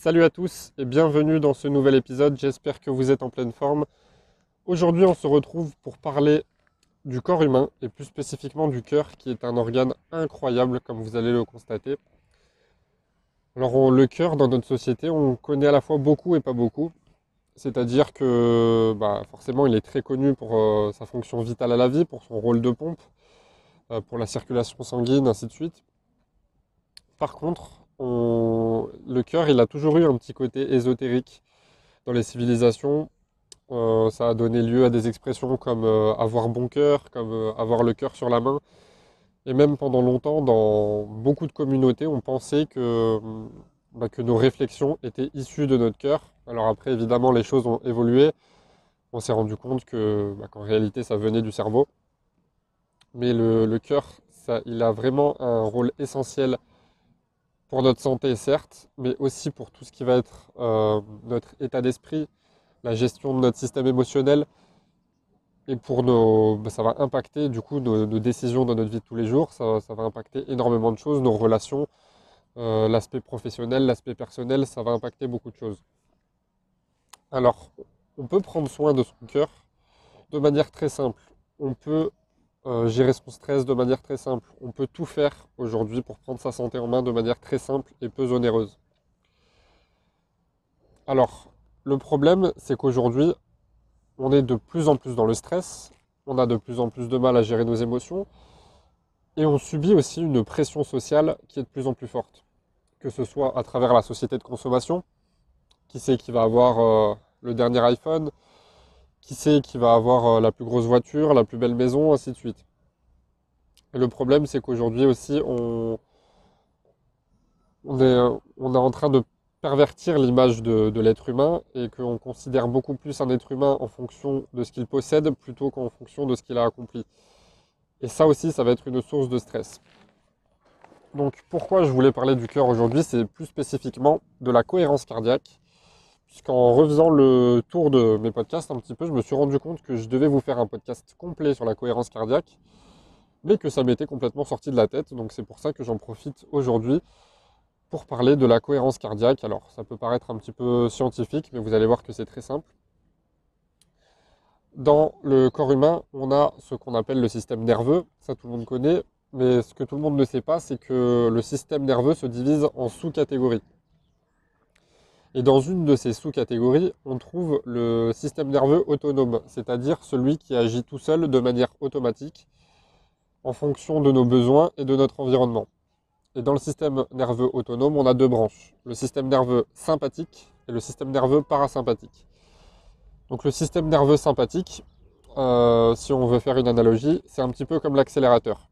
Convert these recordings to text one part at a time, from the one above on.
Salut à tous et bienvenue dans ce nouvel épisode, j'espère que vous êtes en pleine forme. Aujourd'hui on se retrouve pour parler du corps humain et plus spécifiquement du cœur qui est un organe incroyable comme vous allez le constater. Alors le cœur dans notre société on connaît à la fois beaucoup et pas beaucoup. C'est-à-dire que bah, forcément il est très connu pour euh, sa fonction vitale à la vie, pour son rôle de pompe, euh, pour la circulation sanguine, ainsi de suite. Par contre, le cœur, il a toujours eu un petit côté ésotérique dans les civilisations. Euh, ça a donné lieu à des expressions comme euh, avoir bon cœur, comme euh, avoir le cœur sur la main. Et même pendant longtemps, dans beaucoup de communautés, on pensait que, bah, que nos réflexions étaient issues de notre cœur. Alors après, évidemment, les choses ont évolué. On s'est rendu compte que, bah, qu'en réalité, ça venait du cerveau. Mais le, cœur, il a vraiment un rôle essentiel pour notre santé, certes, mais aussi pour tout ce qui va être euh, notre état d'esprit, la gestion de notre système émotionnel. Et pour nos, bah, ça va impacter du coup nos, décisions dans notre vie de tous les jours. Ça, va impacter énormément de choses, nos relations, euh, l'aspect professionnel, l'aspect personnel. Ça va impacter beaucoup de choses. Alors, on peut prendre soin de son cœur de manière très simple. On peut euh, gérer son stress de manière très simple. On peut tout faire aujourd'hui pour prendre sa santé en main de manière très simple et peu onéreuse. Alors, le problème, c'est qu'aujourd'hui, on est de plus en plus dans le stress, on a de plus en plus de mal à gérer nos émotions, et on subit aussi une pression sociale qui est de plus en plus forte. Que ce soit à travers la société de consommation, qui sait qui va avoir euh, le dernier iPhone, qui sait qui va avoir euh, la plus grosse voiture, la plus belle maison, ainsi de suite. le problème, c'est qu'aujourd'hui aussi, on, est, on est en train de pervertir l'image de, l'être humain et qu'on considère beaucoup plus un être humain en fonction de ce qu'il possède plutôt qu'en fonction de ce qu'il a accompli. Et ça aussi, ça va être une source de stress. Donc pourquoi je voulais parler du cœur aujourd'hui, c'est plus spécifiquement de la cohérence cardiaque puisqu'en refaisant le tour de mes podcasts un petit peu, je me suis rendu compte que je devais vous faire un podcast complet sur la cohérence cardiaque, mais que ça m'était complètement sorti de la tête. Donc c'est pour ça que j'en profite aujourd'hui pour parler de la cohérence cardiaque. Alors ça peut paraître un petit peu scientifique, mais vous allez voir que c'est très simple. Dans le corps humain, on a ce qu'on appelle le système nerveux, ça tout le monde connaît, mais ce que tout le monde ne sait pas, c'est que le système nerveux se divise en sous-catégories. Et dans une de ces sous-catégories, on trouve le système nerveux autonome, c'est-à-dire celui qui agit tout seul de manière automatique en fonction de nos besoins et de notre environnement. Et dans le système nerveux autonome, on a deux branches, le système nerveux sympathique et le système nerveux parasympathique. Donc le système nerveux sympathique, euh, si on veut faire une analogie, c'est un petit peu comme l'accélérateur.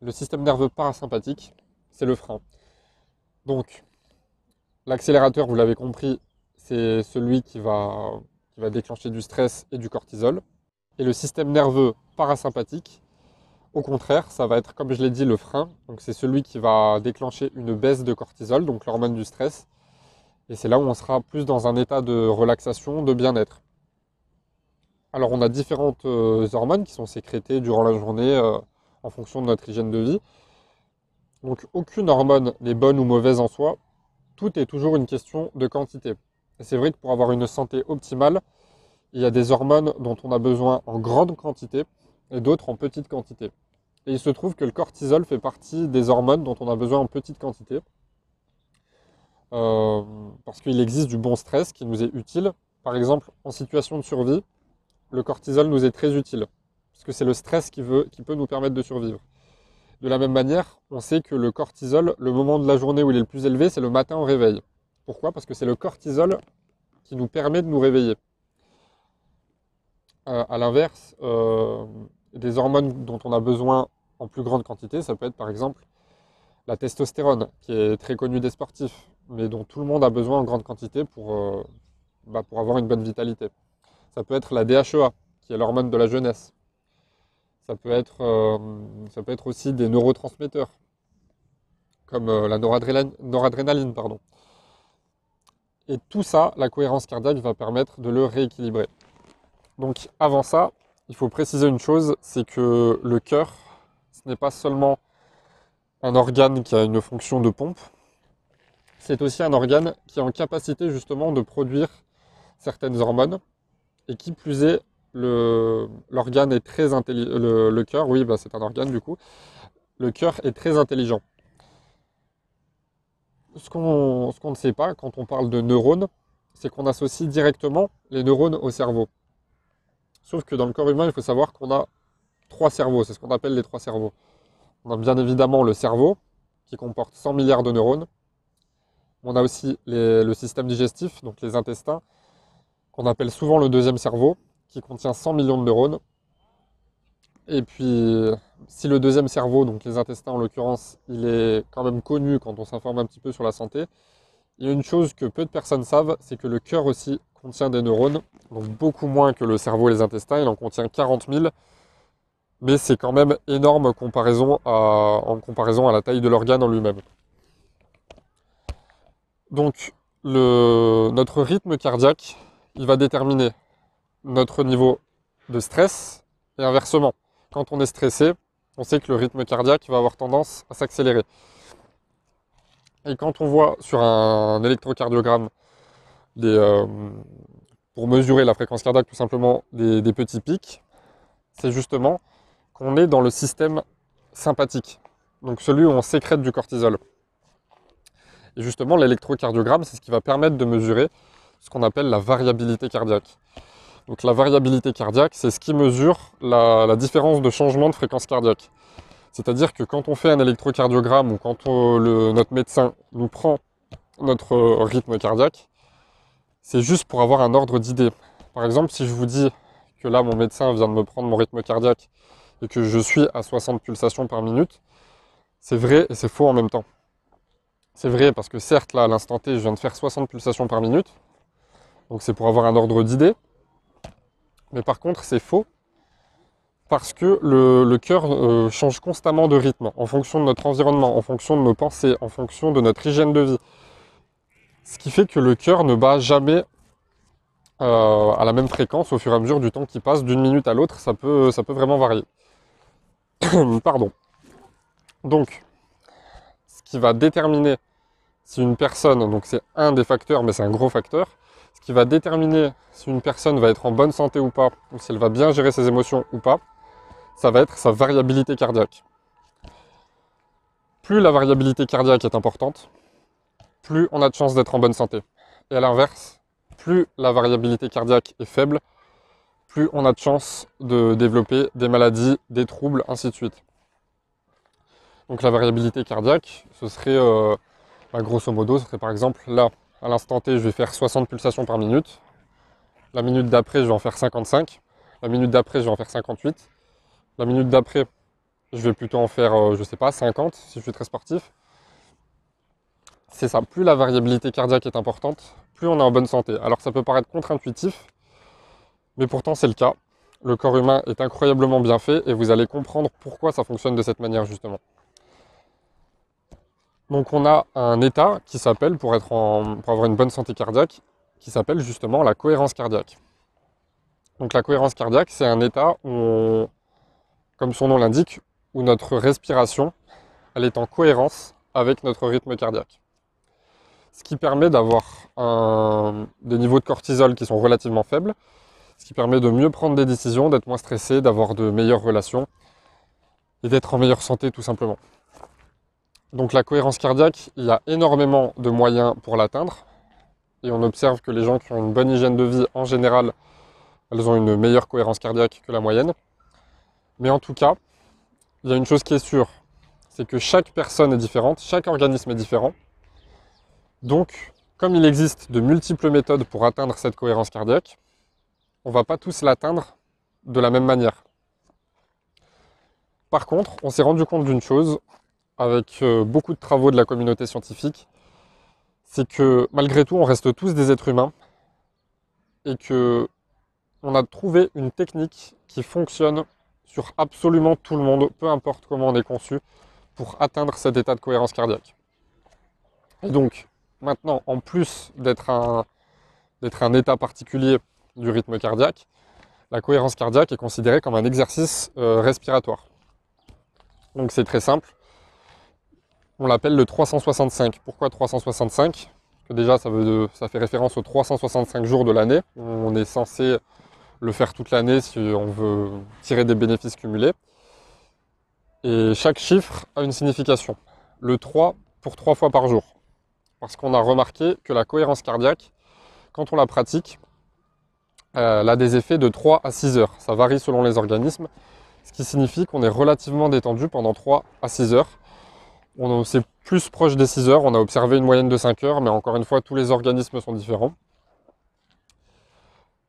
Le système nerveux parasympathique, c'est le frein. Donc L'accélérateur, vous l'avez compris, c'est celui qui va, déclencher du stress et du cortisol. Et le système nerveux parasympathique, au contraire, ça va être, comme je l'ai dit, le frein. Donc c'est celui qui va déclencher une baisse de cortisol, donc l'hormone du stress. Et c'est là où on sera plus dans un état de relaxation, de bien-être. Alors on a différentes euh, hormones qui sont sécrétées durant la journée euh, en fonction de notre hygiène de vie. Donc aucune hormone n'est bonne ou mauvaise en soi tout est toujours une question de quantité. C'est vrai que pour avoir une santé optimale, il y a des hormones dont on a besoin en grande quantité et d'autres en petite quantité. Et il se trouve que le cortisol fait partie des hormones dont on a besoin en petite quantité. Euh, parce qu'il existe du bon stress qui nous est utile. Par exemple, en situation de survie, le cortisol nous est très utile. Parce que c'est le stress qui peut nous permettre de survivre. De la même manière, on sait que le cortisol, le moment de la journée où il est le plus élevé, c'est le matin au réveil. Pourquoi? Parce que c'est le cortisol qui nous permet de nous réveiller. Euh, à l'inverse, euh, des hormones dont on a besoin en plus grande quantité, ça peut être par exemple la testostérone, qui est très connue des sportifs, mais dont tout le monde a besoin en grande quantité pour, euh, bah, pour avoir une bonne vitalité. Ça peut être la DHEA, qui est l'hormone de la jeunesse. Ça peut être, euh, ça peut être aussi des neurotransmetteurs, comme euh, la noradrénaline, pardon. Et tout ça, la cohérence cardiaque va permettre de le rééquilibrer. Donc avant ça, il faut préciser une chose, c'est que le cœur, ce n'est pas seulement un organe qui a une fonction de pompe, c'est aussi un organe qui est en capacité justement de produire certaines hormones. Et qui plus est, l'organe est très intelligent. Le, cœur, oui, bah, c'est un organe du coup. Le cœur est très intelligent. Ce qu'on ne sait pas quand on parle de neurones, c'est qu'on associe directement les neurones au cerveau. Sauf que dans le corps humain, il faut savoir qu'on a trois cerveaux, c'est ce qu'on appelle les trois cerveaux. On a bien évidemment le cerveau, qui comporte 100 milliards de neurones. On a aussi le système digestif, donc les intestins, qu'on appelle souvent le deuxième cerveau, qui contient 100 millions de neurones. Et puis, si le deuxième cerveau, donc les intestins en l'occurrence, il est quand même connu quand on s'informe un petit peu sur la santé, il y a une chose que peu de personnes savent, c'est que le cœur aussi contient des neurones, donc beaucoup moins que le cerveau et les intestins, il en contient 40 000, mais c'est quand même énorme en comparaison à la taille de l'organe en lui-même. Donc notre rythme cardiaque, il va déterminer notre niveau de stress et inversement. Quand on est stressé, on sait que le rythme cardiaque va avoir tendance à s'accélérer. Et quand on voit sur un électrocardiogramme euh, pour mesurer la fréquence cardiaque tout simplement des, petits pics, c'est justement qu'on est dans le système sympathique, donc celui où on sécrète du cortisol. Et justement, l'électrocardiogramme, c'est ce qui va permettre de mesurer ce qu'on appelle la variabilité cardiaque. Donc la variabilité cardiaque, c'est ce qui mesure la différence de changement de fréquence cardiaque. C'est-à-dire que quand on fait un électrocardiogramme ou quand notre médecin nous prend notre rythme cardiaque, c'est juste pour avoir un ordre d'idée. Par exemple, si je vous dis que là, mon médecin vient de me prendre mon rythme cardiaque et que je suis à 60 pulsations par minute, c'est vrai et c'est faux en même temps. C'est vrai parce que certes, là, à l'instant T, je viens de faire 60 pulsations par minute, donc c'est pour avoir un ordre d'idée. Mais par contre, c'est faux parce que le, cœur euh, change constamment de rythme en fonction de notre environnement, en fonction de nos pensées, en fonction de notre hygiène de vie. Ce qui fait que le cœur ne bat jamais euh, à la même fréquence au fur et à mesure du temps qui passe, d'une minute à l'autre, ça peut, ça peut vraiment varier. Pardon. Donc, ce qui va déterminer si une personne, donc c'est un des facteurs, mais c'est un gros facteur, ce qui va déterminer si une personne va être en bonne santé ou pas, ou si elle va bien gérer ses émotions ou pas, ça va être sa variabilité cardiaque. Plus la variabilité cardiaque est importante, plus on a de chances d'être en bonne santé. Et à l'inverse, plus la variabilité cardiaque est faible, plus on a de chances de développer des maladies, des troubles, ainsi de suite. Donc la variabilité cardiaque, ce serait, euh, bah, grosso modo, ce serait par exemple là, à l'instant T, je vais faire 60 pulsations par minute. La minute d'après, je vais en faire 55. La minute d'après, je vais en faire 58. La minute d'après, je vais plutôt en faire, euh, je sais pas, 50 si je suis très sportif. C'est ça, plus la variabilité cardiaque est importante, plus on est en bonne santé. Alors ça peut paraître contre-intuitif, mais pourtant c'est le cas. Le corps humain est incroyablement bien fait et vous allez comprendre pourquoi ça fonctionne de cette manière justement. Donc on a un état qui s'appelle, pour, avoir une bonne santé cardiaque, qui s'appelle justement la cohérence cardiaque. Donc la cohérence cardiaque, c'est un état où comme son nom l'indique, où notre respiration, elle est en cohérence avec notre rythme cardiaque. Ce qui permet d'avoir des niveaux de cortisol qui sont relativement faibles, ce qui permet de mieux prendre des décisions, d'être moins stressé, d'avoir de meilleures relations et d'être en meilleure santé tout simplement. Donc la cohérence cardiaque, il y a énormément de moyens pour l'atteindre. Et on observe que les gens qui ont une bonne hygiène de vie, en général, elles ont une meilleure cohérence cardiaque que la moyenne. Mais en tout cas, il y a une chose qui est sûre, c'est que chaque personne est différente, chaque organisme est différent. Donc, comme il existe de multiples méthodes pour atteindre cette cohérence cardiaque, on ne va pas tous l'atteindre de la même manière. Par contre, on s'est rendu compte d'une chose, avec euh, beaucoup de travaux de la communauté scientifique, c'est que malgré tout, on reste tous des êtres humains et que on a trouvé une technique qui fonctionne sur absolument tout le monde, peu importe comment on est conçu, pour atteindre cet état de cohérence cardiaque. Et donc, maintenant, en plus d'être un, un état particulier du rythme cardiaque, la cohérence cardiaque est considérée comme un exercice euh, respiratoire. Donc c'est très simple. On l'appelle le 365. Pourquoi 365 que déjà ça, ça fait référence aux 365 jours de l'année. On est censé le faire toute l'année si on veut tirer des bénéfices cumulés. Et chaque chiffre a une signification. Le 3 pour 3 fois par jour. Parce qu'on a remarqué que la cohérence cardiaque, quand on la pratique, elle a des effets de 3 à 6 heures. Ça varie selon les organismes, ce qui signifie qu'on est relativement détendu pendant 3 à 6 heures. C'est plus proche des 6 heures, on a observé une moyenne de 5 heures, mais encore une fois, tous les organismes sont différents.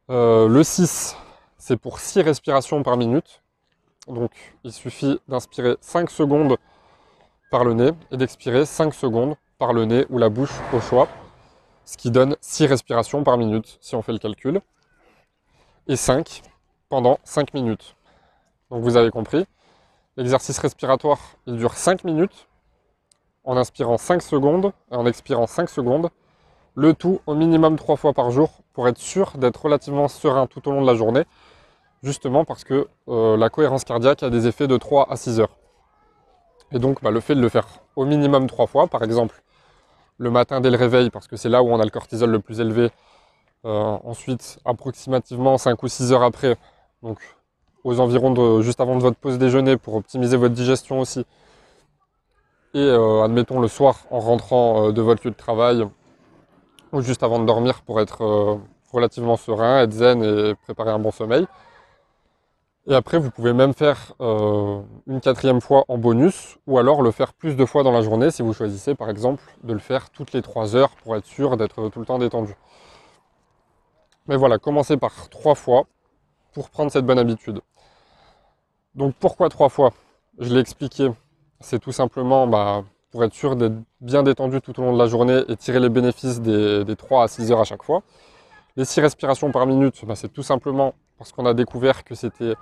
Euh, le 6, c'est pour 6 respirations par minute. Donc il suffit d'inspirer 5 secondes par le nez et d'expirer 5 secondes par le nez ou la bouche au choix, ce qui donne 6 respirations par minute si on fait le calcul, et 5 pendant 5 minutes. Donc vous avez compris, l'exercice respiratoire, il dure 5 minutes, en inspirant 5 secondes et en expirant 5 secondes, le tout au minimum 3 fois par jour pour être sûr d'être relativement serein tout au long de la journée, justement parce que euh, la cohérence cardiaque a des effets de 3 à 6 heures. Et donc bah, le fait de le faire au minimum 3 fois, par exemple le matin dès le réveil, parce que c'est là où on a le cortisol le plus élevé, euh, ensuite approximativement 5 ou 6 heures après, donc aux environs de juste avant de votre pause déjeuner pour optimiser votre digestion aussi, et euh, admettons le soir en rentrant de votre lieu de travail ou juste avant de dormir pour être euh, relativement serein, être zen et préparer un bon sommeil. Et après, vous pouvez même faire euh, une quatrième fois en bonus, ou alors le faire plus de fois dans la journée si vous choisissez par exemple de le faire toutes les trois heures pour être sûr d'être tout le temps détendu. Mais voilà, commencez par trois fois pour prendre cette bonne habitude. Donc pourquoi trois fois? Je l'ai expliqué, c'est tout simplement bah, pour être sûr d'être bien détendu tout au long de la journée et tirer les bénéfices des, 3 à 6 heures à chaque fois. Les 6 respirations par minute, bah, c'est tout simplement parce qu'on a découvert que c'était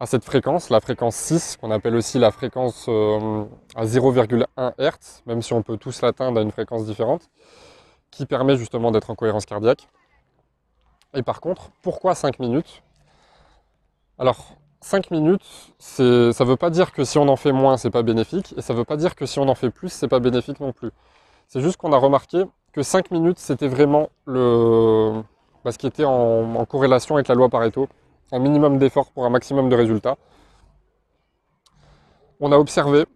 à cette fréquence, la fréquence 6, qu'on appelle aussi la fréquence euh, à 0,1 Hz, même si on peut tous l'atteindre à une fréquence différente, qui permet justement d'être en cohérence cardiaque. Et par contre, pourquoi 5 minutes? Alors, 5 minutes, ça ne veut pas dire que si on en fait moins, c'est pas bénéfique, et ça ne veut pas dire que si on en fait plus, c'est pas bénéfique non plus. C'est juste qu'on a remarqué que 5 minutes, c'était vraiment le, bah, ce qui était en, corrélation avec la loi Pareto, un minimum d'effort pour un maximum de résultats. On a observé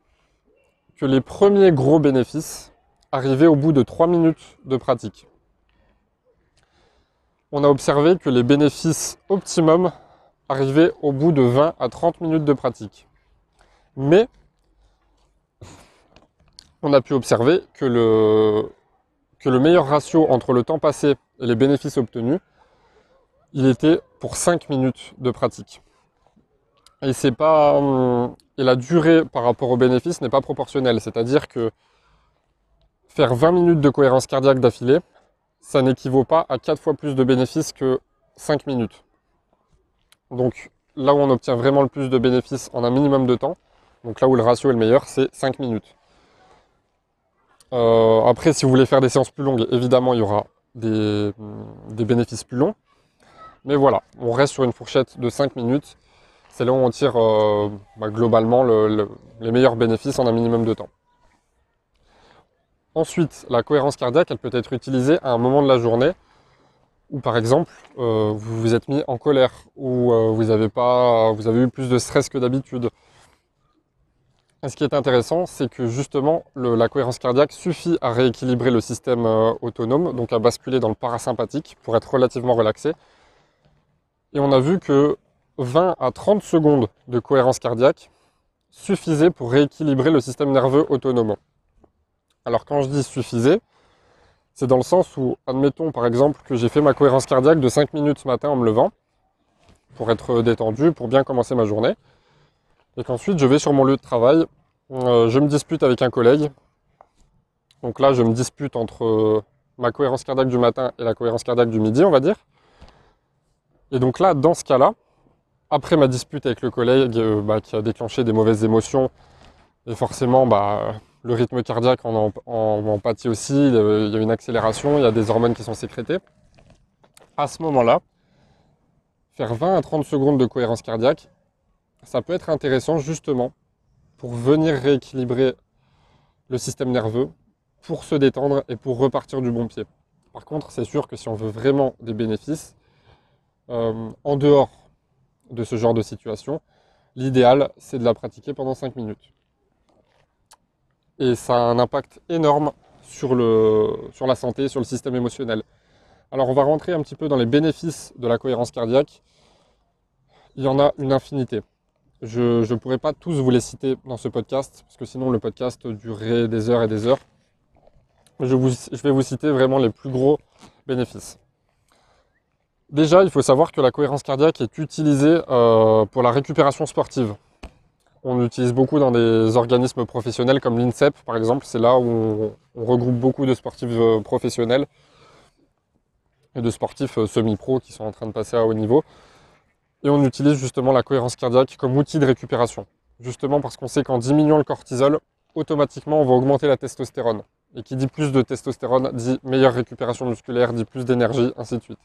que les premiers gros bénéfices arrivaient au bout de 3 minutes de pratique. On a observé que les bénéfices optimum arriver au bout de 20 à 30 minutes de pratique. Mais on a pu observer que le, meilleur ratio entre le temps passé et les bénéfices obtenus, il était pour 5 minutes de pratique. Et c'est pas et la durée par rapport aux bénéfices n'est pas proportionnelle, c'est-à-dire que faire 20 minutes de cohérence cardiaque d'affilée, ça n'équivaut pas à 4 fois plus de bénéfices que 5 minutes. Donc là où on obtient vraiment le plus de bénéfices en un minimum de temps, donc là où le ratio est le meilleur, c'est 5 minutes. Euh, après, si vous voulez faire des séances plus longues, évidemment, il y aura des, bénéfices plus longs. Mais voilà, on reste sur une fourchette de 5 minutes. C'est là où on tire euh, bah, globalement les meilleurs bénéfices en un minimum de temps. Ensuite, la cohérence cardiaque, elle peut être utilisée à un moment de la journée ou par exemple euh, vous vous êtes mis en colère ou euh, vous, avez pas, vous avez eu plus de stress que d'habitude. ce qui est intéressant, c'est que justement la cohérence cardiaque suffit à rééquilibrer le système euh, autonome, donc à basculer dans le parasympathique pour être relativement relaxé. Et on a vu que 20 à 30 secondes de cohérence cardiaque suffisaient pour rééquilibrer le système nerveux autonome. Alors quand je dis suffisait, c'est dans le sens où, admettons par exemple que j'ai fait ma cohérence cardiaque de 5 minutes ce matin en me levant, pour être détendu, pour bien commencer ma journée, et qu'ensuite je vais sur mon lieu de travail, euh, je me dispute avec un collègue. Donc là, je me dispute entre euh, ma cohérence cardiaque du matin et la cohérence cardiaque du midi, on va dire. Et donc là, dans ce cas-là, après ma dispute avec le collègue euh, bah, qui a déclenché des mauvaises émotions, et forcément, bah, le rythme cardiaque en, en, pâtit aussi, il y a une accélération, il y a des hormones qui sont sécrétées. À ce moment-là, faire 20 à 30 secondes de cohérence cardiaque, ça peut être intéressant justement pour venir rééquilibrer le système nerveux pour se détendre et pour repartir du bon pied. Par contre, c'est sûr que si on veut vraiment des bénéfices, euh, en dehors de ce genre de situation, l'idéal, c'est de la pratiquer pendant 5 minutes. Et ça a un impact énorme sur, le, sur la santé, sur le système émotionnel. Alors on va rentrer un petit peu dans les bénéfices de la cohérence cardiaque. Il y en a une infinité. Je ne pourrais pas tous vous les citer dans ce podcast, parce que sinon le podcast durerait des heures et des heures. Je, je vais vous citer vraiment les plus gros bénéfices. Déjà, il faut savoir que la cohérence cardiaque est utilisée euh, pour la récupération sportive. On l'utilise beaucoup dans des organismes professionnels comme l'INSEP par exemple. C'est là où on, regroupe beaucoup de sportifs euh, professionnels et de sportifs euh, semi-pro qui sont en train de passer à haut niveau. Et on utilise justement la cohérence cardiaque comme outil de récupération. Justement parce qu'on sait qu'en diminuant le cortisol, automatiquement on va augmenter la testostérone. Et qui dit plus de testostérone dit meilleure récupération musculaire, dit plus d'énergie, ainsi de suite.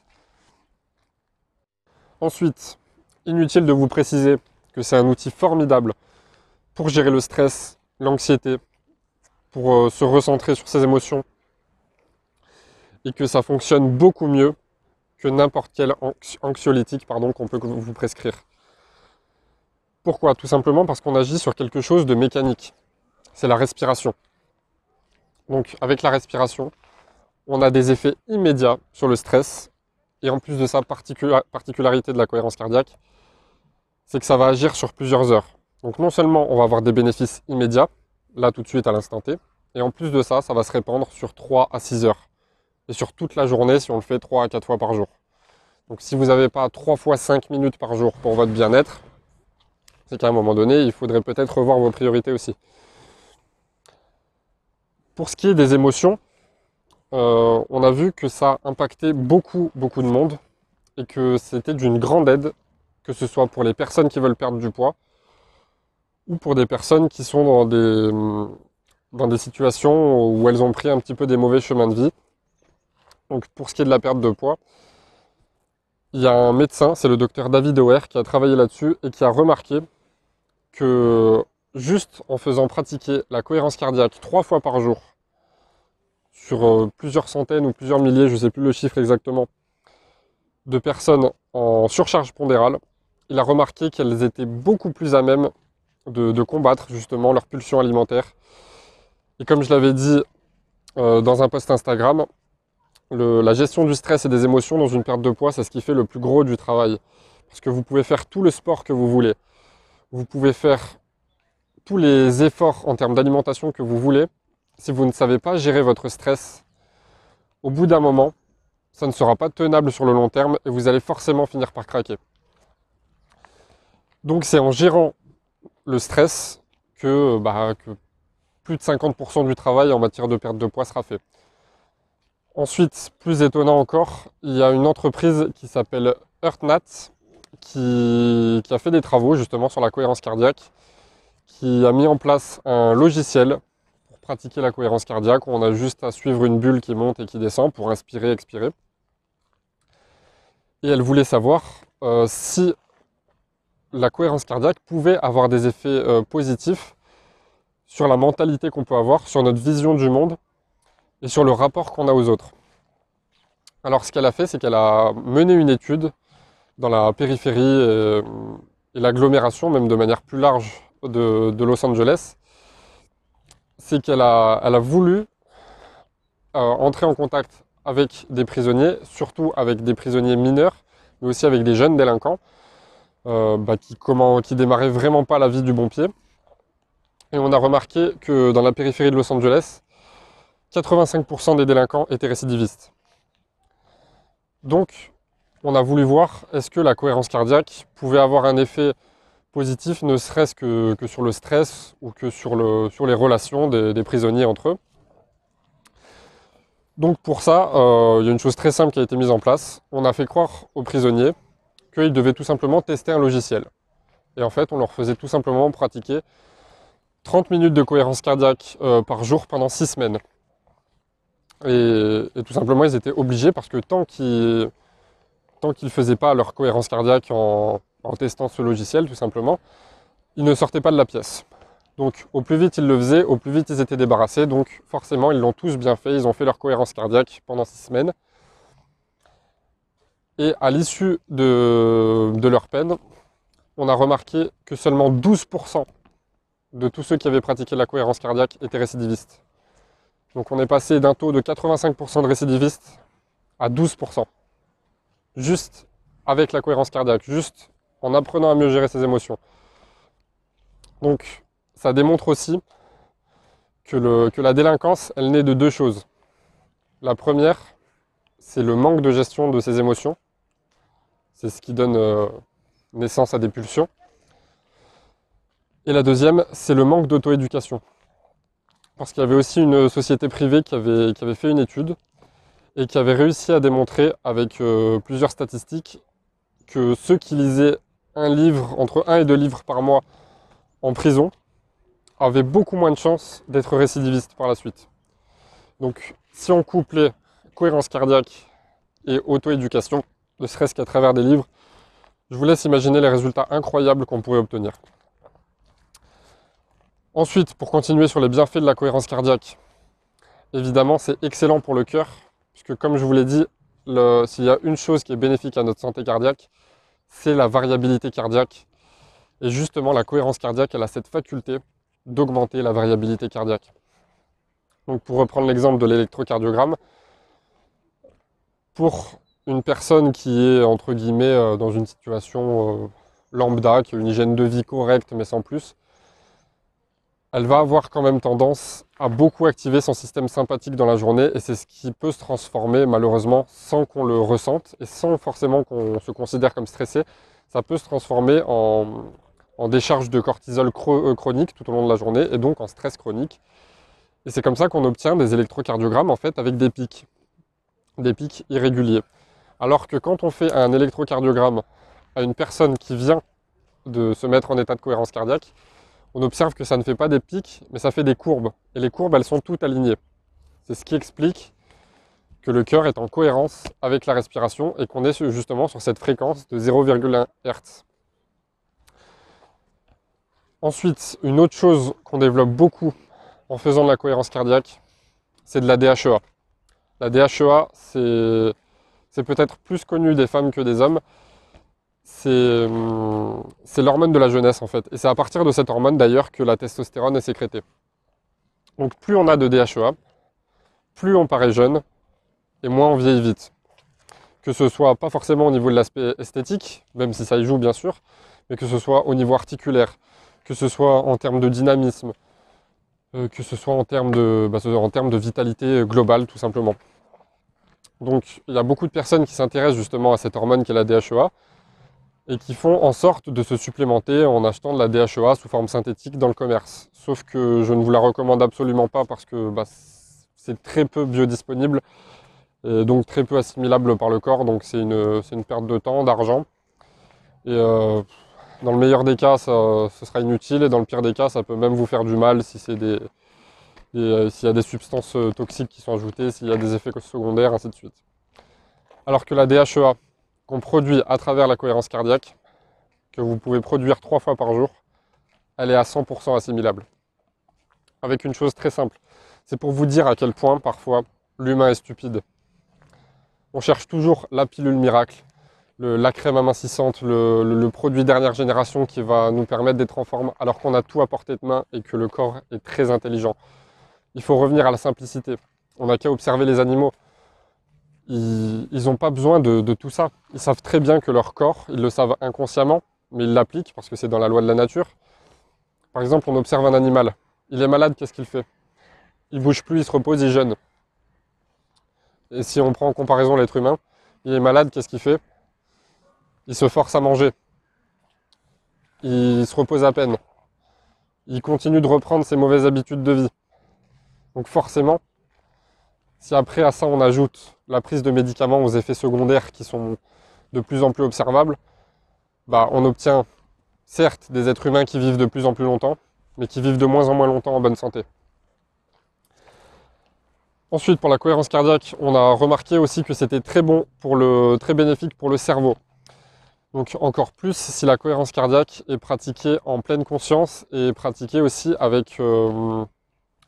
Ensuite, inutile de vous préciser que c'est un outil formidable pour gérer le stress, l'anxiété, pour euh, se recentrer sur ses émotions, et que ça fonctionne beaucoup mieux que n'importe quel anxiolytique qu'on peut vous prescrire. Pourquoi? Tout simplement parce qu'on agit sur quelque chose de mécanique. C'est la respiration. Donc avec la respiration, on a des effets immédiats sur le stress et en plus de ça, particularité de la cohérence cardiaque, c'est que ça va agir sur plusieurs heures. Donc non seulement on va avoir des bénéfices immédiats, là tout de suite à l'instant T, et en plus de ça, ça va se répandre sur 3 à 6 heures. Et sur toute la journée si on le fait 3 à 4 fois par jour. Donc si vous n'avez pas 3 fois 5 minutes par jour pour votre bien-être, c'est qu'à un moment donné, il faudrait peut-être revoir vos priorités aussi. Pour ce qui est des émotions, euh, on a vu que ça impactait beaucoup, beaucoup de monde et que c'était d'une grande aide, que ce soit pour les personnes qui veulent perdre du poids ou pour des personnes qui sont dans des, dans des situations où elles ont pris un petit peu des mauvais chemins de vie. Donc pour ce qui est de la perte de poids, il y a un médecin, c'est le docteur David Ower, qui a travaillé là-dessus et qui a remarqué que juste en faisant pratiquer la cohérence cardiaque trois fois par jour sur euh, plusieurs centaines ou plusieurs milliers, je ne sais plus le chiffre exactement, de personnes en surcharge pondérale, il a remarqué qu'elles étaient beaucoup plus à même de, combattre justement leur pulsion alimentaire. Et comme je l'avais dit euh, dans un post Instagram, la gestion du stress et des émotions dans une perte de poids, c'est ce qui fait le plus gros du travail. Parce que vous pouvez faire tout le sport que vous voulez. Vous pouvez faire tous les efforts en termes d'alimentation que vous voulez si vous ne savez pas gérer votre stress, au bout d'un moment, ça ne sera pas tenable sur le long terme et vous allez forcément finir par craquer. Donc c'est en gérant le stress que, bah, plus de 50% du travail en matière de perte de poids sera fait. Ensuite, plus étonnant encore, il y a une entreprise qui s'appelle EarthNat qui, a fait des travaux justement sur la cohérence cardiaque, qui a mis en place un logiciel pratiquer la cohérence cardiaque, on a juste à suivre une bulle qui monte et qui descend pour inspirer, expirer. Et elle voulait savoir euh, si la cohérence cardiaque pouvait avoir des effets euh, positifs sur la mentalité qu'on peut avoir, sur notre vision du monde et sur le rapport qu'on a aux autres. Alors ce qu'elle a fait, c'est qu'elle a mené une étude dans la périphérie et, l'agglomération, même de manière plus large de Los Angeles, c'est qu'elle a, voulu euh, entrer en contact avec des prisonniers, surtout avec des prisonniers mineurs, mais aussi avec des jeunes délinquants, euh, bah, qui, démarraient vraiment pas la vie du bon pied. Et on a remarqué que dans la périphérie de Los Angeles, 85% des délinquants étaient récidivistes. Donc, on a voulu voir est-ce que la cohérence cardiaque pouvait avoir un effet positif, ne serait-ce que, sur le stress ou que sur les relations des, prisonniers entre eux. Donc pour ça, euh, il y a une chose très simple qui a été mise en place. On a fait croire aux prisonniers qu'ils devaient tout simplement tester un logiciel. Et en fait, on leur faisait tout simplement pratiquer 30 minutes de cohérence cardiaque euh, par jour pendant 6 semaines. Et, tout simplement, ils étaient obligés parce que tant qu'ils ne faisaient pas leur cohérence cardiaque en, en testant ce logiciel tout simplement, il ne sortait pas de la pièce. Donc au plus vite ils le faisaient, au plus vite ils étaient débarrassés. Donc forcément ils l'ont tous bien fait, ils ont fait leur cohérence cardiaque pendant six semaines. Et à l'issue de, leur peine, on a remarqué que seulement 12% de tous ceux qui avaient pratiqué la cohérence cardiaque étaient récidivistes. Donc on est passé d'un taux de 85% de récidivistes à 12%. Juste avec la cohérence cardiaque, juste en apprenant à mieux gérer ses émotions. Donc ça démontre aussi que, la délinquance, elle naît de deux choses. La première, c'est le manque de gestion de ses émotions. C'est ce qui donne euh, naissance à des pulsions. Et la deuxième, c'est le manque d'auto-éducation. Parce qu'il y avait aussi une société privée qui avait, fait une étude et qui avait réussi à démontrer avec euh, plusieurs statistiques que ceux qui lisaient un livre, entre un et deux livres par mois en prison, avaient beaucoup moins de chances d'être récidivistes par la suite. Donc si on couplait cohérence cardiaque et auto-éducation, ne serait-ce qu'à travers des livres, je vous laisse imaginer les résultats incroyables qu'on pourrait obtenir. Ensuite, pour continuer sur les bienfaits de la cohérence cardiaque, évidemment c'est excellent pour le cœur, puisque comme je vous l'ai dit, s'il y a une chose qui est bénéfique à notre santé cardiaque, c'est la variabilité cardiaque. Et justement, la cohérence cardiaque, elle a cette faculté d'augmenter la variabilité cardiaque. Donc pour reprendre l'exemple de l'électrocardiogramme, pour une personne qui est entre guillemets euh, dans une situation euh, lambda, qui a une hygiène de vie correcte mais sans plus, elle va avoir quand même tendance à beaucoup activer son système sympathique dans la journée et c'est ce qui peut se transformer malheureusement sans qu'on le ressente et sans forcément qu'on se considère comme stressé. Ça peut se transformer en, en décharge de cortisol euh, chronique tout au long de la journée et donc en stress chronique. Et c'est comme ça qu'on obtient des électrocardiogrammes en fait avec des pics, des pics irréguliers. Alors que quand on fait un électrocardiogramme à une personne qui vient de se mettre en état de cohérence cardiaque, on observe que ça ne fait pas des pics, mais ça fait des courbes. Et les courbes, elles sont toutes alignées. C'est ce qui explique que le cœur est en cohérence avec la respiration et qu'on est justement sur cette fréquence de 0,1 Hz. Ensuite, une autre chose qu'on développe beaucoup en faisant de la cohérence cardiaque, c'est de la DHEA. La DHEA, c'est peut-être plus connu des femmes que des hommes. Hum, c'est l'hormone de la jeunesse en fait. Et c'est à partir de cette hormone d'ailleurs que la testostérone est sécrétée. Donc plus on a de DHEA, plus on paraît jeune et moins on vieillit vite. Que ce soit pas forcément au niveau de l'aspect esthétique, même si ça y joue bien sûr, mais que ce soit au niveau articulaire, que ce soit en termes de dynamisme, euh, que ce soit en termes de, bah, en termes de vitalité globale tout simplement. Donc il y a beaucoup de personnes qui s'intéressent justement à cette hormone qui est la DHEA et qui font en sorte de se supplémenter en achetant de la DHEA sous forme synthétique dans le commerce. Sauf que je ne vous la recommande absolument pas parce que bah, c'est très peu biodisponible et donc très peu assimilable par le corps, donc c'est une, perte de temps, d'argent. Et euh, dans le meilleur des cas, ça, ce sera inutile et dans le pire des cas, ça peut même vous faire du mal si c'est des, euh, s'il y a des substances euh, toxiques qui sont ajoutées, s'il y a des effets secondaires, ainsi de suite. Alors que la DHEA, qu'on produit à travers la cohérence cardiaque, que vous pouvez produire trois fois par jour, elle est à 100% assimilable. Avec une chose très simple, c'est pour vous dire à quel point parfois l'humain est stupide. On cherche toujours la pilule miracle, la crème amincissante, le, produit dernière génération qui va nous permettre d'être en forme, alors qu'on a tout à portée de main et que le corps est très intelligent. Il faut revenir à la simplicité. On n'a qu'à observer les animaux. Ils n'ont pas besoin de, tout ça. Ils savent très bien que leur corps, ils le savent inconsciemment, mais ils l'appliquent parce que c'est dans la loi de la nature. Par exemple, on observe un animal. Il est malade, qu'est-ce qu'il fait? Il bouge plus, il se repose, il jeûne. Et si on prend en comparaison l'être humain, il est malade, qu'est-ce qu'il fait? Il se force à manger. Il se repose à peine. Il continue de reprendre ses mauvaises habitudes de vie. Donc forcément, si après à ça on ajoute la prise de médicaments aux effets secondaires qui sont de plus en plus observables, bah, on obtient certes des êtres humains qui vivent de plus en plus longtemps, mais qui vivent de moins en moins longtemps en bonne santé. Ensuite, pour la cohérence cardiaque, on a remarqué aussi que c'était très bon, pour le, très bénéfique pour le cerveau. Donc encore plus si la cohérence cardiaque est pratiquée en pleine conscience et pratiquée aussi avec, euh,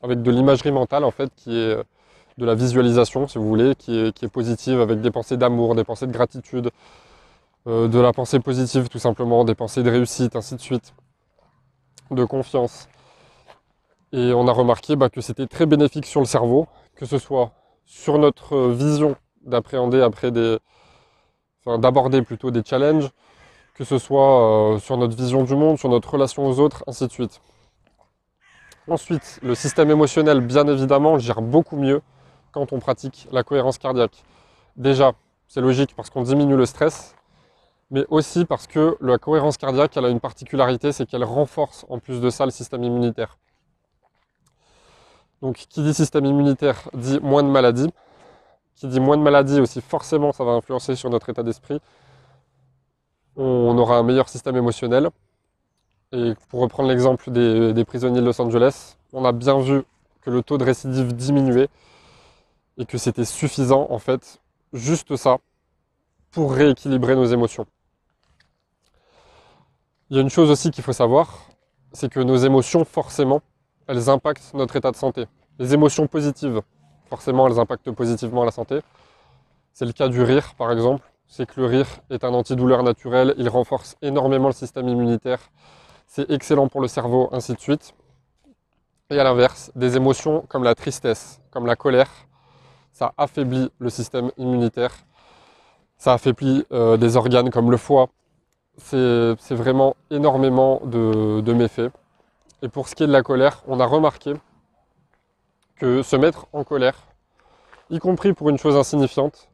avec de l'imagerie mentale en fait, qui est de la visualisation si vous voulez, qui est, positive avec des pensées d'amour, des pensées de gratitude, euh, de la pensée positive tout simplement, des pensées de réussite, ainsi de suite, de confiance. Et on a remarqué bah, que c'était très bénéfique sur le cerveau, que ce soit sur notre vision d'appréhender après des, enfin, d'aborder plutôt des challenges, que ce soit euh, sur notre vision du monde, sur notre relation aux autres, ainsi de suite. Ensuite, le système émotionnel, bien évidemment, gère beaucoup mieux quand on pratique la cohérence cardiaque. Déjà, c'est logique parce qu'on diminue le stress, mais aussi parce que la cohérence cardiaque, elle a une particularité, c'est qu'elle renforce en plus de ça le système immunitaire. Donc qui dit système immunitaire dit moins de maladies. Qui dit moins de maladies aussi, forcément, ça va influencer sur notre état d'esprit. On aura un meilleur système émotionnel. Et pour reprendre l'exemple des, prisonniers de Los Angeles, on a bien vu que le taux de récidive diminuait et que c'était suffisant, en fait, juste ça, pour rééquilibrer nos émotions. Il y a une chose aussi qu'il faut savoir, c'est que nos émotions, forcément, elles impactent notre état de santé. Les émotions positives, forcément, elles impactent positivement la santé. C'est le cas du rire, par exemple. C'est que le rire est un antidouleur naturel, il renforce énormément le système immunitaire, c'est excellent pour le cerveau, ainsi de suite. Et à l'inverse, des émotions comme la tristesse, comme la colère, ça affaiblit le système immunitaire, ça affaiblit euh, des organes comme le foie, c'est vraiment énormément de, méfaits. Et pour ce qui est de la colère, on a remarqué que se mettre en colère, y compris pour une chose insignifiante,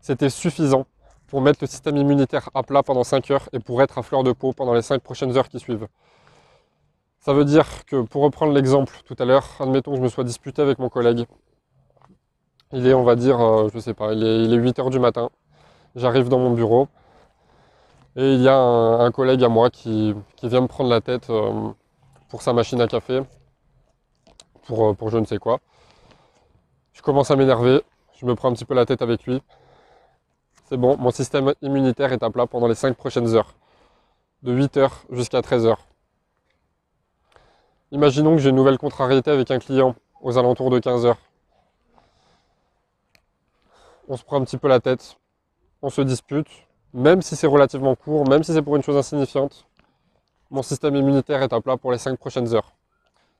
c'était suffisant pour mettre le système immunitaire à plat pendant 5 heures et pour être à fleur de peau pendant les 5 prochaines heures qui suivent. Ça veut dire que, pour reprendre l'exemple tout à l'heure, admettons que je me sois disputé avec mon collègue. Il est, on va dire, euh, je sais pas, il est, il est 8 heures du matin. J'arrive dans mon bureau, et il y a un, collègue à moi qui, vient me prendre la tête euh, pour sa machine à café, euh, pour je ne sais quoi. Je commence à m'énerver, je me prends un petit peu la tête avec lui. C'est bon, mon système immunitaire est à plat pendant les 5 prochaines heures, de 8h jusqu'à 13h. Imaginons que j'ai une nouvelle contrariété avec un client aux alentours de 15h. On se prend un petit peu la tête, on se dispute, même si c'est relativement court, même si c'est pour une chose insignifiante, mon système immunitaire est à plat pour les 5 prochaines heures.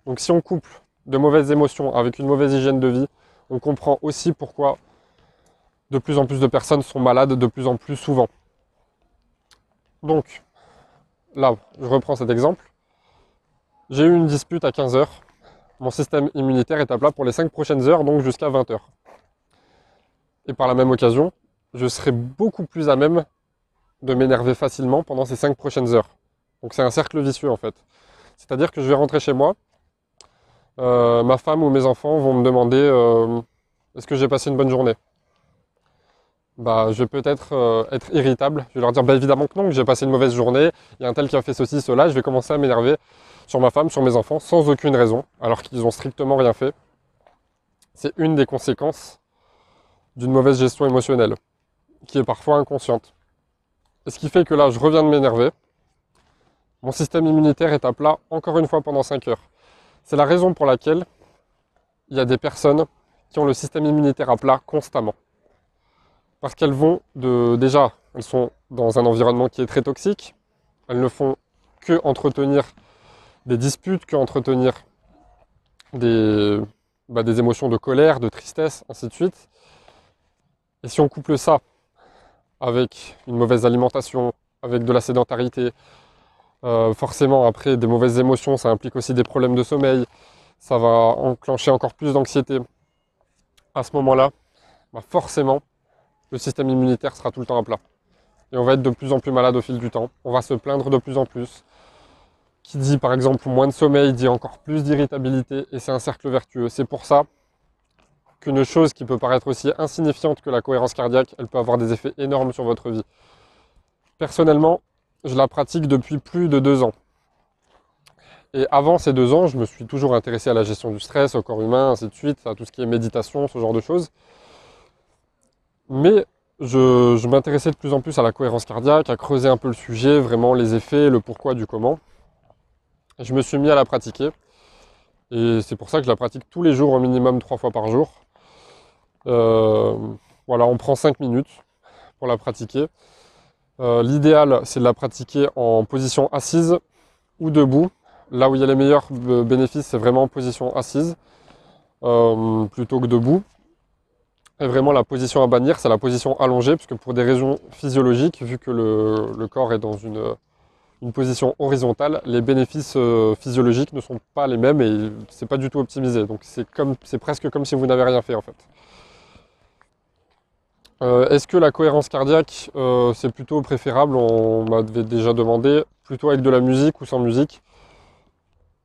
Donc si on couple de mauvaises émotions avec une mauvaise hygiène de vie, on comprend aussi pourquoi de plus en plus de personnes sont malades de plus en plus souvent. Donc, là, je reprends cet exemple. J'ai eu une dispute à 15 heures. Mon système immunitaire est à plat pour les 5 prochaines heures, donc jusqu'à 20 heures. Et par la même occasion, je serai beaucoup plus à même de m'énerver facilement pendant ces 5 prochaines heures. Donc c'est un cercle vicieux en fait. C'est-à-dire que je vais rentrer chez moi, euh, ma femme ou mes enfants vont me demander euh, est-ce que j'ai passé une bonne journée? Bah, je vais peut-être euh, être irritable. Je vais leur dire bah, évidemment que non, que j'ai passé une mauvaise journée. Il y a un tel qui a fait ceci, cela. Je vais commencer à m'énerver sur ma femme, sur mes enfants, sans aucune raison, alors qu'ils ont strictement rien fait. C'est une des conséquences d'une mauvaise gestion émotionnelle, qui est parfois inconsciente. Et ce qui fait que là, je reviens de m'énerver. Mon système immunitaire est à plat encore une fois pendant 5 heures. C'est la raison pour laquelle il y a des personnes qui ont le système immunitaire à plat constamment. Parce qu'elles vont de. Déjà, elles sont dans un environnement qui est très toxique. Elles ne font que entretenir des disputes, que entretenir des, bah, émotions de colère, de tristesse, ainsi de suite. Et si on couple ça avec une mauvaise alimentation, avec de la sédentarité. Euh, forcément, après, des mauvaises émotions, ça implique aussi des problèmes de sommeil. Ça va enclencher encore plus d'anxiété. À ce moment-là, bah, forcément, le système immunitaire sera tout le temps à plat. Et on va être de plus en plus malade au fil du temps. On va se plaindre de plus en plus. Qui dit par exemple moins de sommeil dit encore plus d'irritabilité et c'est un cercle vertueux. C'est pour ça qu'une chose qui peut paraître aussi insignifiante que la cohérence cardiaque, elle peut avoir des effets énormes sur votre vie. Personnellement, je la pratique depuis plus de deux ans. Et avant ces deux ans, je me suis toujours intéressé à la gestion du stress, au corps humain, ainsi de suite, à tout ce qui est méditation, ce genre de choses. Mais je, m'intéressais de plus en plus à la cohérence cardiaque, à creuser un peu le sujet, vraiment les effets, le pourquoi du comment. je me suis mis à la pratiquer. Et c'est pour ça que je la pratique tous les jours, au minimum trois fois par jour. Euh, voilà, on prend 5 minutes pour la pratiquer. Euh, l'idéal, c'est de la pratiquer en position assise ou debout. Là où il y a les meilleurs bénéfices, c'est vraiment en position assise euh, plutôt que debout. Et vraiment, la position à bannir, c'est la position allongée, puisque pour des raisons physiologiques, vu que le, corps est dans une, position horizontale, les bénéfices euh, physiologiques ne sont pas les mêmes et c'est pas du tout optimisé. Donc c'est presque comme si vous n'avez rien fait en fait. Euh, est-ce que la cohérence cardiaque, euh, c'est plutôt préférable? On m'avait déjà demandé, plutôt avec de la musique ou sans musique?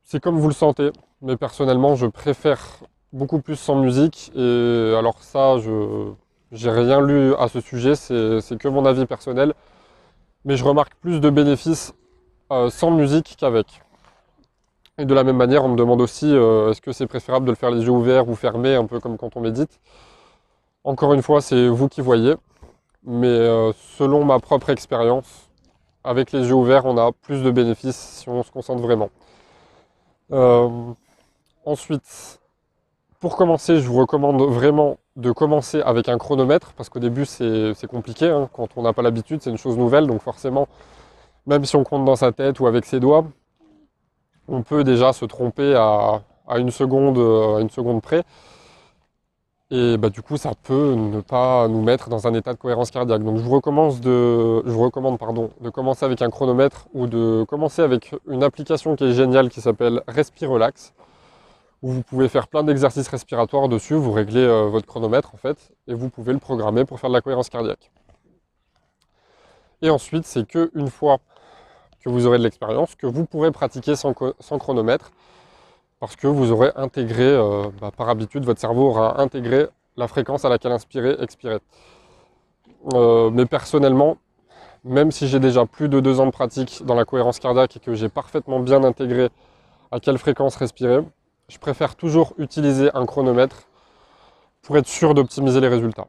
C'est comme vous le sentez, mais personnellement, je préfère beaucoup plus sans musique. Et alors ça, je n'ai rien lu à ce sujet, c'est que mon avis personnel. Mais je remarque plus de bénéfices euh, sans musique qu'avec. Et de la même manière, on me demande aussi, est-ce que c'est préférable de le faire les yeux ouverts ou fermés, un peu comme quand on médite encore une fois, c'est vous qui voyez. Mais euh, selon ma propre expérience, avec les yeux ouverts, on a plus de bénéfices si on se concentre vraiment. Euh, ensuite, pour commencer, je vous recommande vraiment de commencer avec un chronomètre, parce qu'au début c'est compliqué, hein. quand on n'a pas l'habitude, c'est une chose nouvelle, donc forcément, même si on compte dans sa tête ou avec ses doigts, on peut déjà se tromper à, une, seconde, à une seconde près. Et bah, du coup, ça peut ne pas nous mettre dans un état de cohérence cardiaque. Donc je vous, recommande de, commencer avec un chronomètre ou de commencer avec une application qui est géniale qui s'appelle Respirelax, où vous pouvez faire plein d'exercices respiratoires dessus, vous réglez euh, votre chronomètre en fait, et vous pouvez le programmer pour faire de la cohérence cardiaque. Et ensuite, c'est qu'une fois que vous aurez de l'expérience, que vous pourrez pratiquer sans, sans chronomètre, parce que vous aurez intégré, euh, bah, par habitude, votre cerveau aura intégré la fréquence à laquelle inspirer, expirer. Euh, mais personnellement, même si j'ai déjà plus de deux ans de pratique dans la cohérence cardiaque et que j'ai parfaitement bien intégré à quelle fréquence respirer, je préfère toujours utiliser un chronomètre pour être sûr d'optimiser les résultats.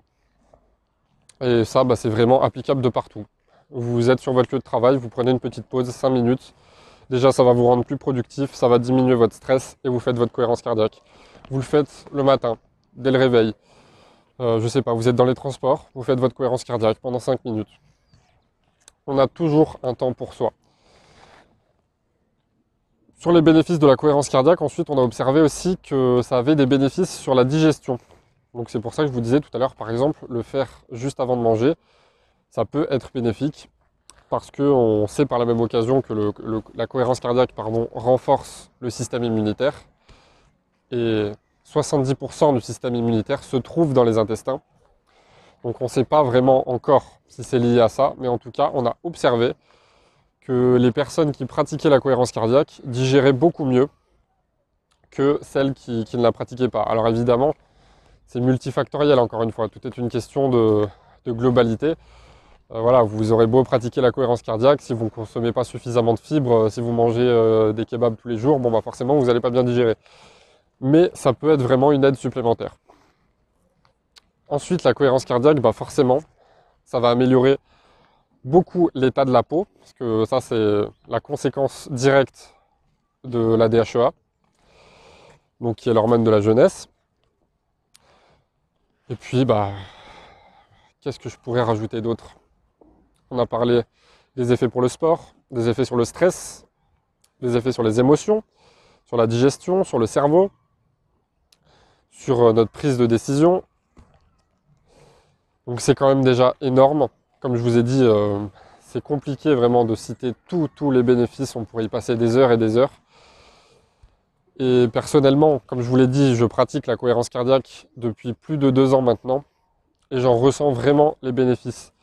Et ça, bah, c'est vraiment applicable de partout. Vous êtes sur votre lieu de travail, vous prenez une petite pause, 5 minutes, Déjà, ça va vous rendre plus productif, ça va diminuer votre stress et vous faites votre cohérence cardiaque. Vous le faites le matin, dès le réveil. Euh, je sais pas, vous êtes dans les transports, vous faites votre cohérence cardiaque pendant 5 minutes. On a toujours un temps pour soi. Sur les bénéfices de la cohérence cardiaque, ensuite, on a observé aussi que ça avait des bénéfices sur la digestion. Donc c'est pour ça que je vous disais tout à l'heure, par exemple, le faire juste avant de manger, ça peut être bénéfique parce qu'on sait par la même occasion que la cohérence cardiaque renforce le système immunitaire. Et 70% du système immunitaire se trouve dans les intestins. Donc on ne sait pas vraiment encore si c'est lié à ça, mais en tout cas on a observé les personnes qui pratiquaient la cohérence cardiaque digéraient beaucoup mieux que celles qui, ne la pratiquaient pas. Alors évidemment, c'est multifactoriel encore une fois, tout est une question de globalité. Euh, voilà, vous aurez beau pratiquer la cohérence cardiaque, si vous ne consommez pas suffisamment de fibres, euh, si vous mangez euh, des kebabs tous les jours, bon bah forcément vous n'allez pas bien digérer. Mais ça peut être vraiment une aide supplémentaire. Ensuite, la cohérence cardiaque, bah forcément, ça va améliorer beaucoup l'état de la peau, parce que ça c'est la conséquence directe de la DHEA, donc qui est l'hormone de la jeunesse. Et puis bah qu'est-ce que je pourrais rajouter d'autre? On a parlé des effets pour le sport, des effets sur le stress, des effets sur les émotions, sur la digestion, sur le cerveau, sur euh, notre prise de décision. Donc c'est quand même déjà énorme. Comme je vous ai dit, euh, c'est compliqué vraiment de citer tous les bénéfices. On pourrait y passer des heures et des heures. Et personnellement, comme je vous l'ai dit, je pratique la cohérence cardiaque depuis plus de deux ans maintenant. Et j'en ressens vraiment les bénéfices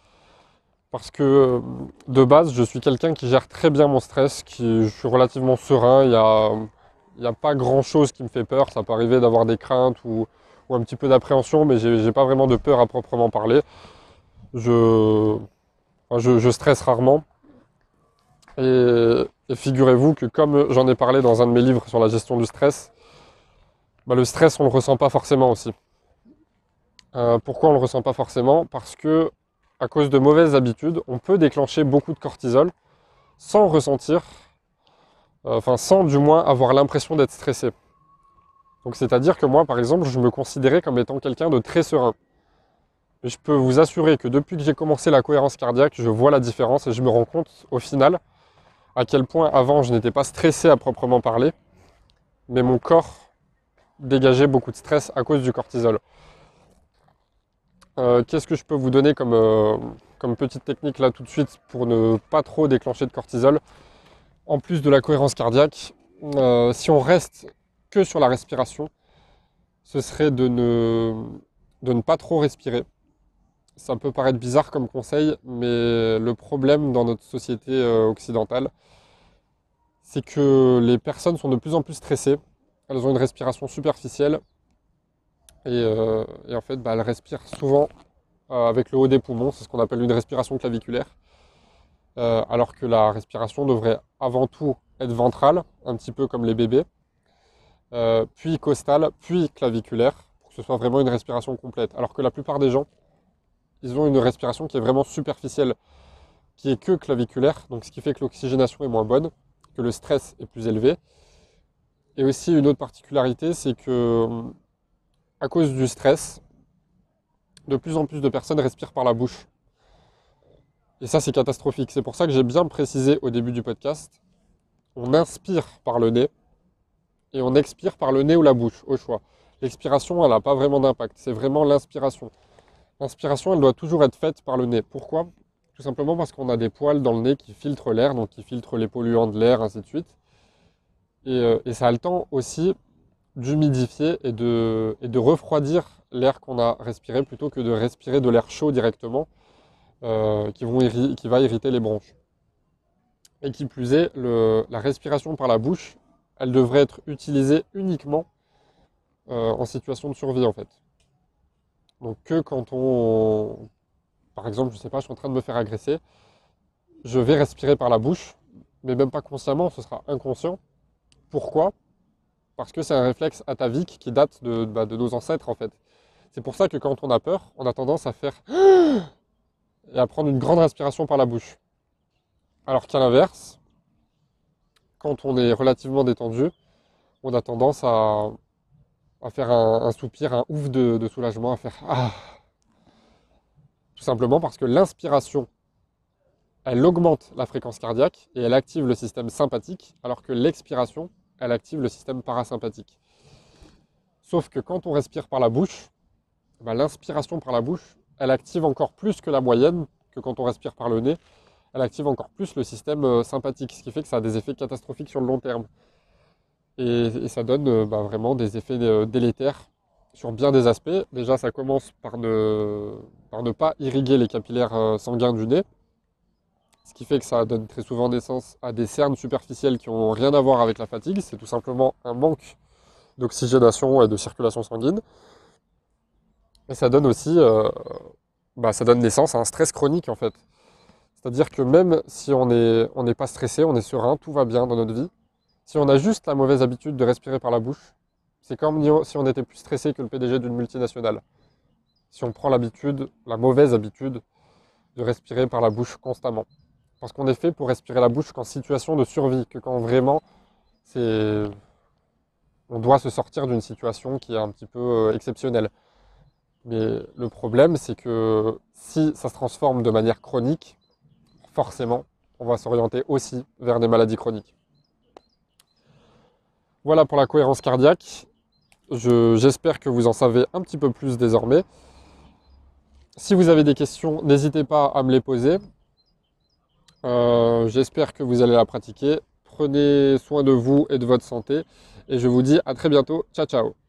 parce que euh, de base, je suis quelqu'un qui gère très bien mon stress, qui, je suis relativement serein, il n'y a, a, pas grand chose qui me fait peur, ça peut arriver d'avoir des craintes ou, un petit peu d'appréhension, mais j'ai pas vraiment de peur à proprement parler. Je, je, stresse rarement. Et, figurez-vous que comme j'en ai parlé dans un de mes livres sur la gestion du stress, bah, le stress on ne le ressent pas forcément aussi. Euh, pourquoi on ne le ressent pas forcément? Parce que à cause de mauvaises habitudes, on peut déclencher beaucoup de cortisol sans ressentir, euh, enfin sans du moins avoir l'impression d'être stressé. Donc c'est-à-dire que moi, par exemple, je me considérais comme étant quelqu'un de très serein. Je peux vous assurer que depuis que j'ai commencé la cohérence cardiaque, je vois la différence et je me rends compte au final à quel point avant je n'étais pas stressé à proprement parler, mais mon corps dégageait beaucoup de stress à cause du cortisol. Euh, qu'est-ce que je peux vous donner comme, euh, comme petite technique là tout de suite pour ne pas trop déclencher de cortisol? En plus de la cohérence cardiaque, euh, si on reste que sur la respiration, ce serait de ne pas trop respirer. Ça peut paraître bizarre comme conseil, mais le problème dans notre société occidentale, c'est que les personnes sont de plus en plus stressées. Elles ont une respiration superficielle euh, et, en fait, bah, elle respire souvent euh, avec le haut des poumons, c'est ce qu'on appelle une respiration claviculaire. Euh, alors que la respiration devrait avant tout être ventrale, un petit peu comme les bébés, puis costale, puis claviculaire, pour que ce soit vraiment une respiration complète. Alors que la plupart des gens, ils ont une respiration qui est vraiment superficielle, qui est que claviculaire, donc ce qui fait que l'oxygénation est moins bonne, que le stress est plus élevé. Et aussi une autre particularité, c'est que à cause du stress, de plus en plus de personnes respirent par la bouche. Et ça, c'est catastrophique. C'est pour ça que j'ai bien précisé au début du podcast, on inspire par le nez et on expire par le nez ou la bouche, au choix. L'expiration, elle n'a pas vraiment d'impact. C'est vraiment l'inspiration. L'inspiration, elle doit toujours être faite par le nez. Pourquoi? Tout simplement parce qu'on a des poils dans le nez qui filtrent l'air, donc qui filtrent les polluants de l'air, ainsi de suite. Et, euh, ça a le temps aussi d'humidifier et de, refroidir l'air qu'on a respiré plutôt que de respirer de l'air chaud directement euh, qui va irriter les bronches. Et qui plus est, la respiration par la bouche, elle devrait être utilisée uniquement euh, en situation de survie en fait. Donc que quand on, par exemple, je sais pas, je suis en train de me faire agresser, je vais respirer par la bouche, mais même pas consciemment, ce sera inconscient. Pourquoi? Parce que c'est un réflexe atavique qui date bah, de, nos ancêtres en fait. C'est pour ça que quand on a peur, on a tendance à faire et à prendre une grande respiration par la bouche. Alors qu'à l'inverse, quand on est relativement détendu, on a tendance à, faire un, soupir, un ouf de, soulagement, à faire ah. Tout simplement parce que l'inspiration, elle augmente la fréquence cardiaque et elle active le système sympathique, alors que l'expiration, elle active le système parasympathique. Sauf que quand on respire par la bouche, bah, l'inspiration par la bouche, elle active encore plus que la moyenne, que quand on respire par le nez, elle active encore plus le système euh, sympathique, ce qui fait que ça a des effets catastrophiques sur le long terme. Et, ça donne euh, bah, vraiment des effets euh, délétères sur bien des aspects. Déjà, ça commence par ne, pas irriguer les capillaires sanguins du nez, ce qui fait que ça donne très souvent naissance à des cernes superficielles qui n'ont rien à voir avec la fatigue. C'est tout simplement un manque d'oxygénation et de circulation sanguine. Et ça donne aussi, euh, bah, ça donne naissance à un stress chronique en fait. C'est-à-dire que même si on n'est pas stressé, on est serein, tout va bien dans notre vie. Si on a juste la mauvaise habitude de respirer par la bouche, c'est comme si on était plus stressé que le PDG d'une multinationale. Si on prend l'habitude, la mauvaise habitude, de respirer par la bouche constamment. Parce qu'on est fait pour respirer la bouche qu'en situation de survie, que quand vraiment c'est on doit se sortir d'une situation qui est un petit peu euh, exceptionnelle. Mais le problème, c'est que si ça se transforme de manière chronique, forcément, on va s'orienter aussi vers des maladies chroniques. Voilà pour la cohérence cardiaque. J'espère que vous en savez un petit peu plus désormais. Si vous avez des questions, n'hésitez pas à me les poser. Euh, j'espère que vous allez la pratiquer. Prenez soin de vous et de votre santé. Et je vous dis à très bientôt. Ciao, ciao